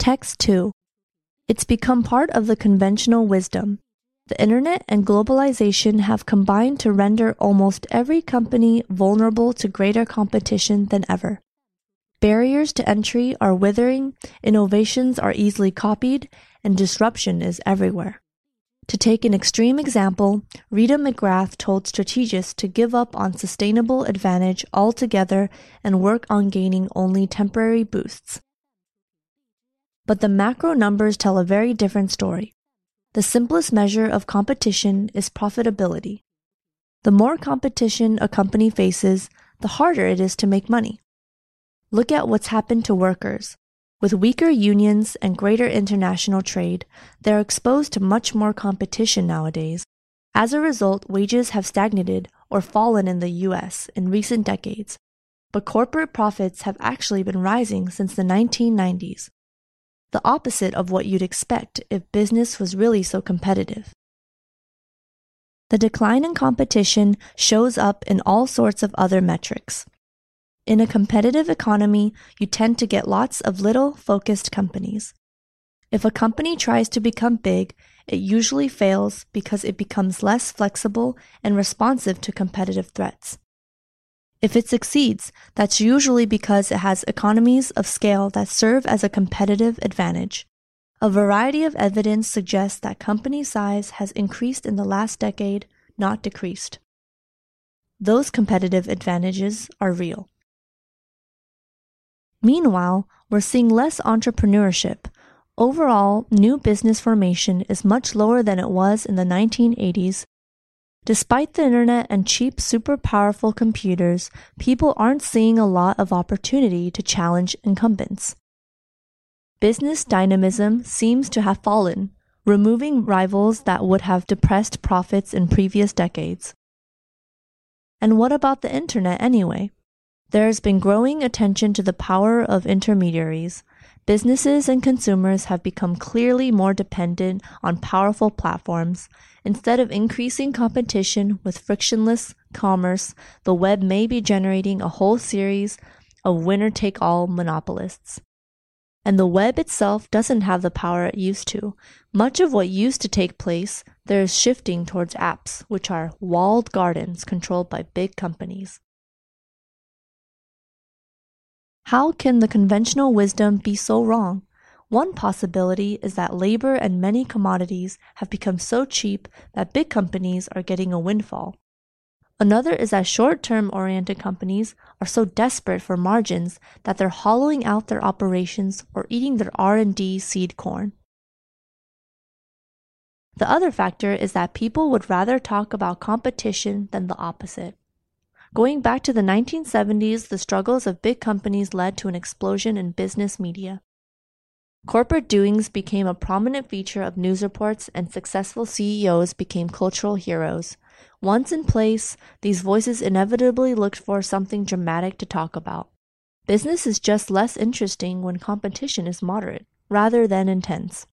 Text 2. It's become part of the conventional wisdom. The internet and globalization have combined to render almost every company vulnerable to greater competition than ever. Barriers to entry are withering, innovations are easily copied, and disruption is everywhere. To take an extreme example, Rita McGrath told strategists to give up on sustainable advantage altogether and work on gaining only temporary boosts. But the macro numbers tell a very different story. The simplest measure of competition is profitability. The more competition a company faces, the harder it is to make money. Look at what's happened to workers. With weaker unions and greater international trade, they're exposed to much more competition nowadays. As a result, wages have stagnated or fallen in the US in recent decades, but corporate profits have actually been rising since the 1990s. The opposite of what you'd expect if business was really so competitive. The decline in competition shows up in all sorts of other metrics. In a competitive economy, you tend to get lots of little focused companies. If a company tries to become big, it usually fails because it becomes less flexible and responsive to competitive threats. If it succeeds, that's usually because it has economies of scale that serve as a competitive advantage. A variety of evidence suggests that company size has increased in the last decade, not decreased. Those competitive advantages are real. Meanwhile, we're seeing less entrepreneurship. Overall, new business formation is much lower than it was in the 1980s. Despite the internet and cheap, super powerful computers, people aren't seeing a lot of opportunity to challenge incumbents. Business dynamism seems to have fallen, removing rivals that would have depressed profits in previous decades. And what about the internet anyway? There has been growing attention to the power of intermediaries. Businesses and consumers have become clearly more dependent on powerful platforms. Instead of increasing competition with frictionless commerce, the web may be generating a whole series of winner take all monopolists. And the web itself doesn't have the power it used to. Much of what used to take place, there is shifting towards apps, which are walled gardens controlled by big companies. How can the conventional wisdom be so wrong? One possibility is that labor and many commodities have become so cheap that big companies are getting a windfall. Another is that short-term oriented companies are so desperate for margins that they're hollowing out their operations or eating their R&D seed corn. The other factor is that people would rather talk about competition than the opposite. Going back to the 1970s, the struggles of big companies led to an explosion in business media. Corporate doings became a prominent feature of news reports, and successful CEOs became cultural heroes. Once in place, these voices inevitably looked for something dramatic to talk about. Business is just less interesting when competition is moderate, rather than intense.